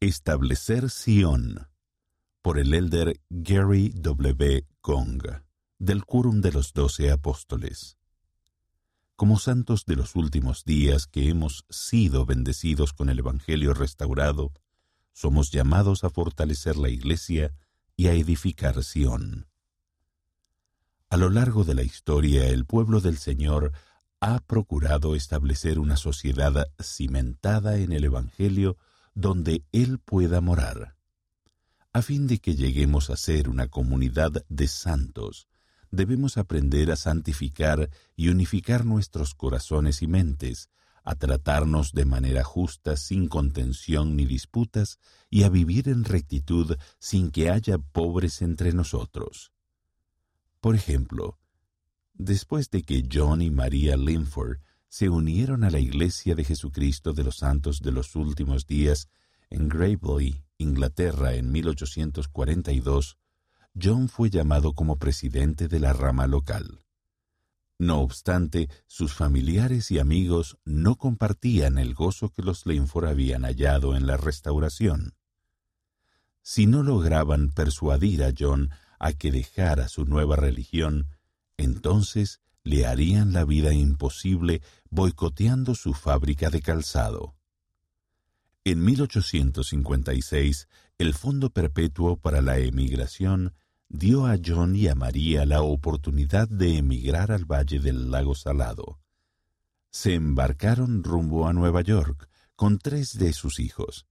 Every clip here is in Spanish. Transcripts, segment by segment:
Establecer Sion por el elder Gary W. Gong del Quórum de los Doce Apóstoles. Como santos de los últimos días que hemos sido bendecidos con el Evangelio restaurado, somos llamados a fortalecer la Iglesia y a edificar Sion. A lo largo de la historia, el pueblo del Señor ha procurado establecer una sociedad cimentada en el Evangelio donde Él pueda morar. A fin de que lleguemos a ser una comunidad de santos, debemos aprender a santificar y unificar nuestros corazones y mentes, a tratarnos de manera justa sin contención ni disputas y a vivir en rectitud sin que haya pobres entre nosotros. Por ejemplo, después de que John y María Linford se unieron a la Iglesia de Jesucristo de los Santos de los Últimos Días en Gravely, Inglaterra, en 1842, John fue llamado como presidente de la rama local. No obstante, sus familiares y amigos no compartían el gozo que los Linford habían hallado en la restauración. Si no lograban persuadir a John a que dejara su nueva religión, entonces le harían la vida imposible boicoteando su fábrica de calzado. En 1856, el Fondo Perpetuo para la Emigración dio a John y a María la oportunidad de emigrar al Valle del Lago Salado. Se embarcaron rumbo a Nueva York con tres de sus hijos.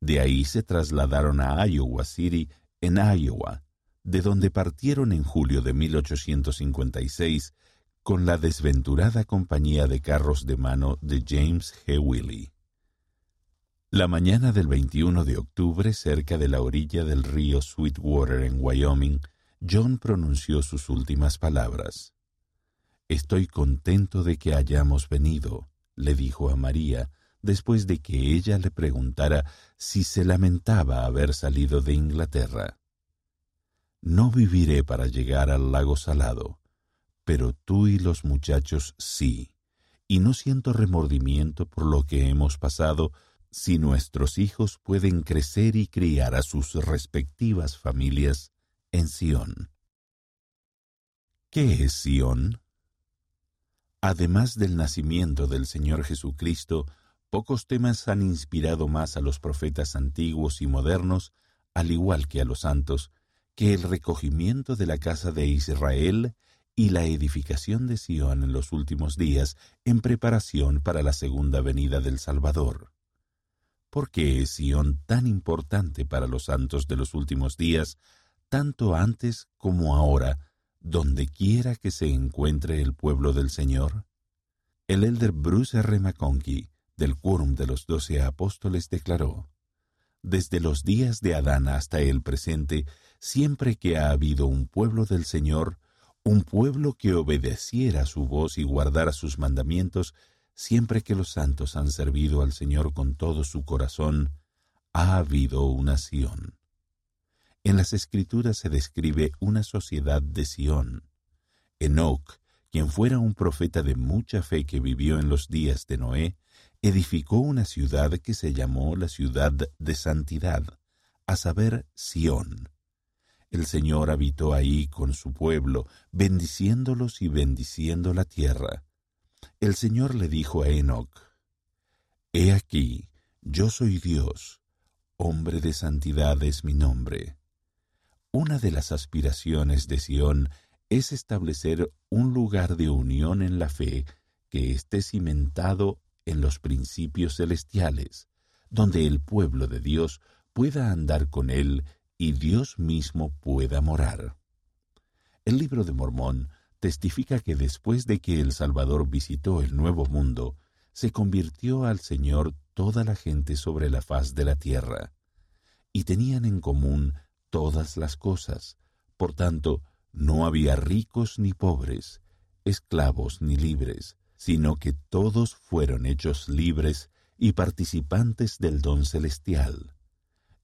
De ahí se trasladaron a Iowa City, en Iowa, de donde partieron en julio de 1856 con la desventurada compañía de carros de mano de James G. Willey. La mañana del 21 de octubre, cerca de la orilla del río Sweetwater en Wyoming, John pronunció sus últimas palabras. Estoy contento de que hayamos venido, le dijo a María, después de que ella le preguntara si se lamentaba haber salido de Inglaterra. No viviré para llegar al lago salado, pero tú y los muchachos sí, y no siento remordimiento por lo que hemos pasado si nuestros hijos pueden crecer y criar a sus respectivas familias en Sión. ¿Qué es Sión? Además del nacimiento del Señor Jesucristo, pocos temas han inspirado más a los profetas antiguos y modernos, al igual que a los santos, que el recogimiento de la casa de Israel y la edificación de Sión en los últimos días en preparación para la segunda venida del Salvador. ¿Por qué es Sión tan importante para los santos de los últimos días, tanto antes como ahora, donde quiera que se encuentre el pueblo del Señor? El elder Bruce R. McConkie, del Quórum de los Doce Apóstoles, declaró, Desde los días de Adán hasta el presente, siempre que ha habido un pueblo del Señor, un pueblo que obedeciera su voz y guardara sus mandamientos, Siempre que los santos han servido al Señor con todo su corazón, ha habido una Sión. En las Escrituras se describe una sociedad de Sión. Enoch, quien fuera un profeta de mucha fe que vivió en los días de Noé, edificó una ciudad que se llamó la ciudad de santidad, a saber, Sión. El Señor habitó ahí con su pueblo, bendiciéndolos y bendiciendo la tierra. El Señor le dijo a Enoch, He aquí, yo soy Dios, hombre de santidad es mi nombre. Una de las aspiraciones de Sión es establecer un lugar de unión en la fe que esté cimentado en los principios celestiales, donde el pueblo de Dios pueda andar con él y Dios mismo pueda morar. El libro de Mormón testifica que después de que el Salvador visitó el Nuevo Mundo, se convirtió al Señor toda la gente sobre la faz de la tierra, y tenían en común todas las cosas. Por tanto, no había ricos ni pobres, esclavos ni libres, sino que todos fueron hechos libres y participantes del don celestial.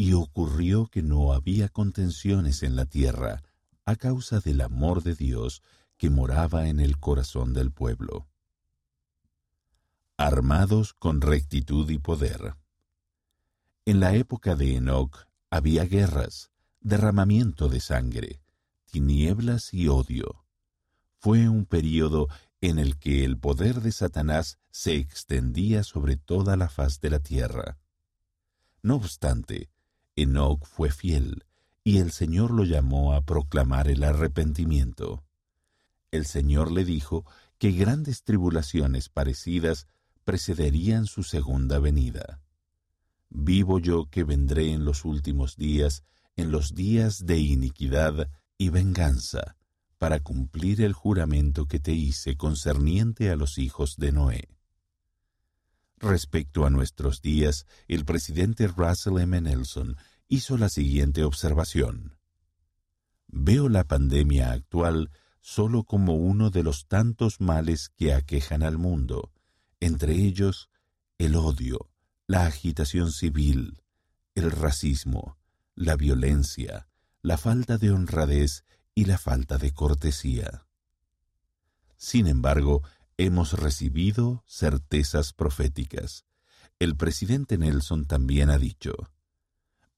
Y ocurrió que no había contenciones en la tierra, a causa del amor de Dios que moraba en el corazón del pueblo. Armados con rectitud y poder. En la época de Enoch había guerras, derramamiento de sangre, tinieblas y odio. Fue un período en el que el poder de Satanás se extendía sobre toda la faz de la tierra. No obstante, Enoch fue fiel, y el Señor lo llamó a proclamar el arrepentimiento. El Señor le dijo que grandes tribulaciones parecidas precederían su segunda venida. Vivo yo que vendré en los últimos días, en los días de iniquidad y venganza, para cumplir el juramento que te hice concerniente a los hijos de Noé. Respecto a nuestros días, el presidente Russell M. Nelson hizo la siguiente observación. Veo la pandemia actual solo como uno de los tantos males que aquejan al mundo, entre ellos el odio, la agitación civil, el racismo, la violencia, la falta de honradez y la falta de cortesía. Sin embargo, hemos recibido certezas proféticas. El presidente Nelson también ha dicho,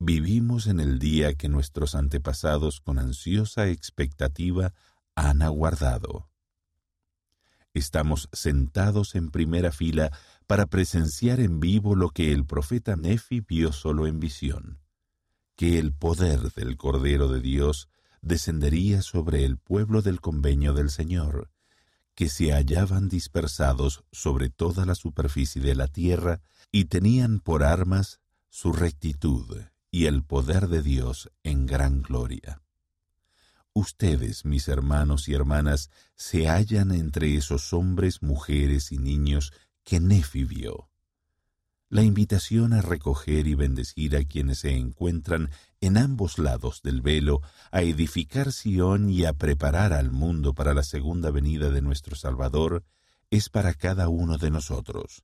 Vivimos en el día que nuestros antepasados con ansiosa expectativa han aguardado. Estamos sentados en primera fila para presenciar en vivo lo que el profeta Nefi vio solo en visión, que el poder del Cordero de Dios descendería sobre el pueblo del convenio del Señor, que se hallaban dispersados sobre toda la superficie de la tierra y tenían por armas su rectitud y el poder de Dios en gran gloria. Ustedes, mis hermanos y hermanas, se hallan entre esos hombres, mujeres y niños que Nefi vio la invitación a recoger y bendecir a quienes se encuentran en ambos lados del velo, a edificar Sión y a preparar al mundo para la segunda venida de nuestro Salvador, es para cada uno de nosotros.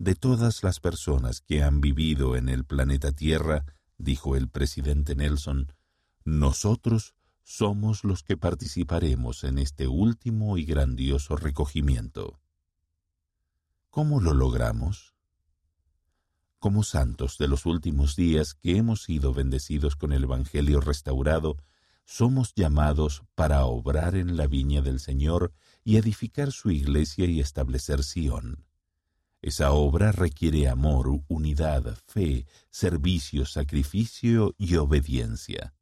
De todas las personas que han vivido en el planeta Tierra, dijo el presidente Nelson, nosotros somos los que participaremos en este último y grandioso recogimiento. ¿Cómo lo logramos? Como santos de los últimos días que hemos sido bendecidos con el Evangelio restaurado, somos llamados para obrar en la viña del Señor y edificar su iglesia y establecer Sión. Esa obra requiere amor, unidad, fe, servicio, sacrificio y obediencia.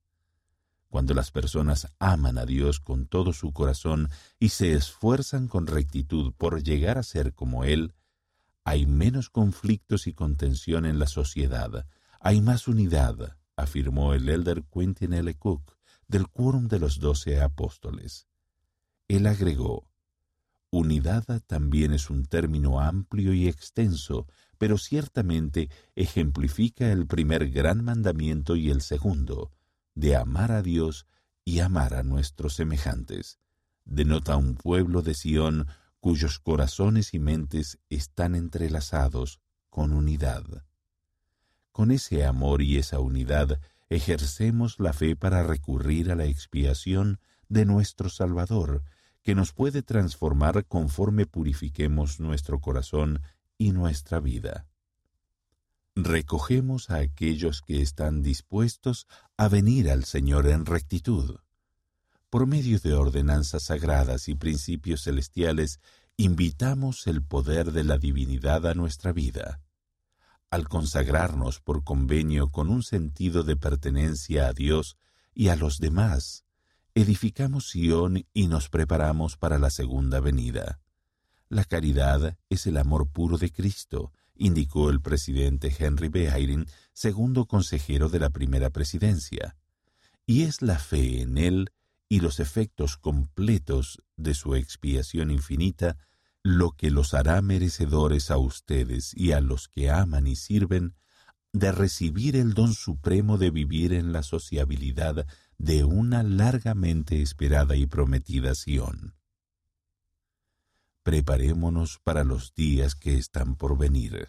Cuando las personas aman a Dios con todo su corazón y se esfuerzan con rectitud por llegar a ser como Él, hay menos conflictos y contención en la sociedad, hay más unidad, afirmó el elder Quentin L. Cook del Quórum de los Doce Apóstoles. Él agregó, Unidad también es un término amplio y extenso, pero ciertamente ejemplifica el primer gran mandamiento y el segundo, de amar a Dios y amar a nuestros semejantes. Denota un pueblo de Sión cuyos corazones y mentes están entrelazados con unidad. Con ese amor y esa unidad ejercemos la fe para recurrir a la expiación de nuestro Salvador, que nos puede transformar conforme purifiquemos nuestro corazón y nuestra vida. Recogemos a aquellos que están dispuestos a venir al Señor en rectitud por medio de ordenanzas sagradas y principios celestiales, invitamos el poder de la divinidad a nuestra vida. Al consagrarnos por convenio con un sentido de pertenencia a Dios y a los demás, edificamos Sión y nos preparamos para la segunda venida. La caridad es el amor puro de Cristo, indicó el presidente Henry. Eyring, segundo consejero de la primera presidencia, y es la fe en Él y los efectos completos de su expiación infinita lo que los hará merecedores a ustedes y a los que aman y sirven de recibir el don supremo de vivir en la sociabilidad de una largamente esperada y prometida Sión. Preparémonos para los días que están por venir.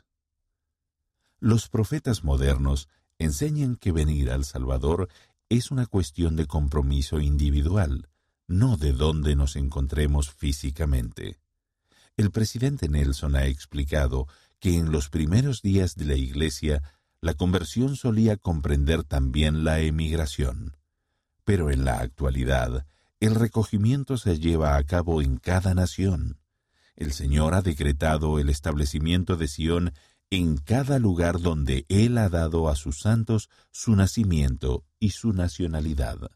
Los profetas modernos enseñan que venir al Salvador es una cuestión de compromiso individual, no de dónde nos encontremos físicamente. El presidente Nelson ha explicado que en los primeros días de la Iglesia la conversión solía comprender también la emigración, pero en la actualidad el recogimiento se lleva a cabo en cada nación. El Señor ha decretado el establecimiento de Sión en cada lugar donde Él ha dado a sus santos su nacimiento y su nacionalidad.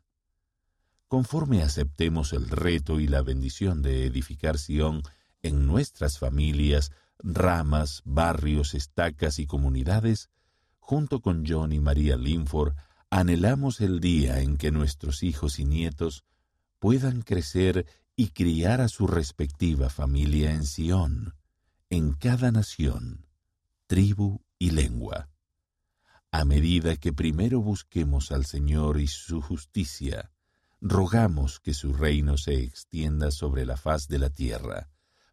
Conforme aceptemos el reto y la bendición de edificar Sión en nuestras familias, ramas, barrios, estacas y comunidades, junto con John y María Linford, anhelamos el día en que nuestros hijos y nietos puedan crecer y criar a su respectiva familia en Sión, en cada nación, tribu y lengua. A medida que primero busquemos al Señor y su justicia, rogamos que su reino se extienda sobre la faz de la tierra,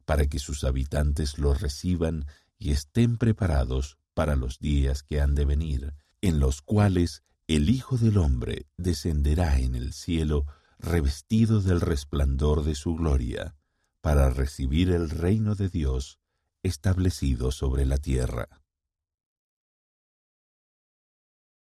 para que sus habitantes lo reciban y estén preparados para los días que han de venir, en los cuales el Hijo del Hombre descenderá en el cielo revestido del resplandor de su gloria, para recibir el reino de Dios establecido sobre la tierra.